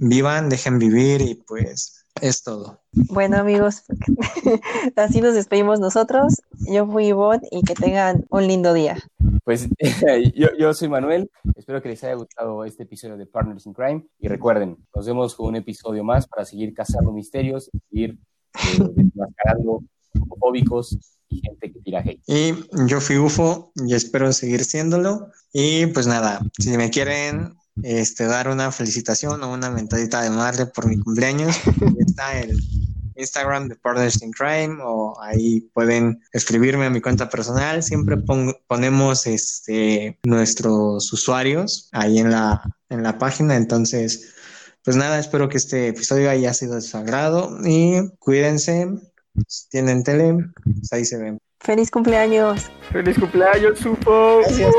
vivan, dejen vivir y pues es todo. Bueno amigos, así nos despedimos nosotros. Yo fui Ivonne y que tengan un lindo día. Pues yo, yo, soy Manuel, espero que les haya gustado este episodio de Partners in Crime y recuerden, nos vemos con un episodio más para seguir cazando misterios y seguir desmascarando homofóbicos y gente que tira hate. Y yo fui UFO y espero seguir siéndolo. Y pues nada, si me quieren este, dar una felicitación o una mentadita de madre por mi cumpleaños, está el Instagram de Partners in Crime o ahí pueden escribirme a mi cuenta personal. Siempre ponemos este, nuestros usuarios ahí en la, en la página. Entonces, pues nada, espero que este episodio haya sido de su agrado y cuídense. Si tienen tele, pues ahí se ven. Feliz cumpleaños. Feliz cumpleaños, Supo. Gracias.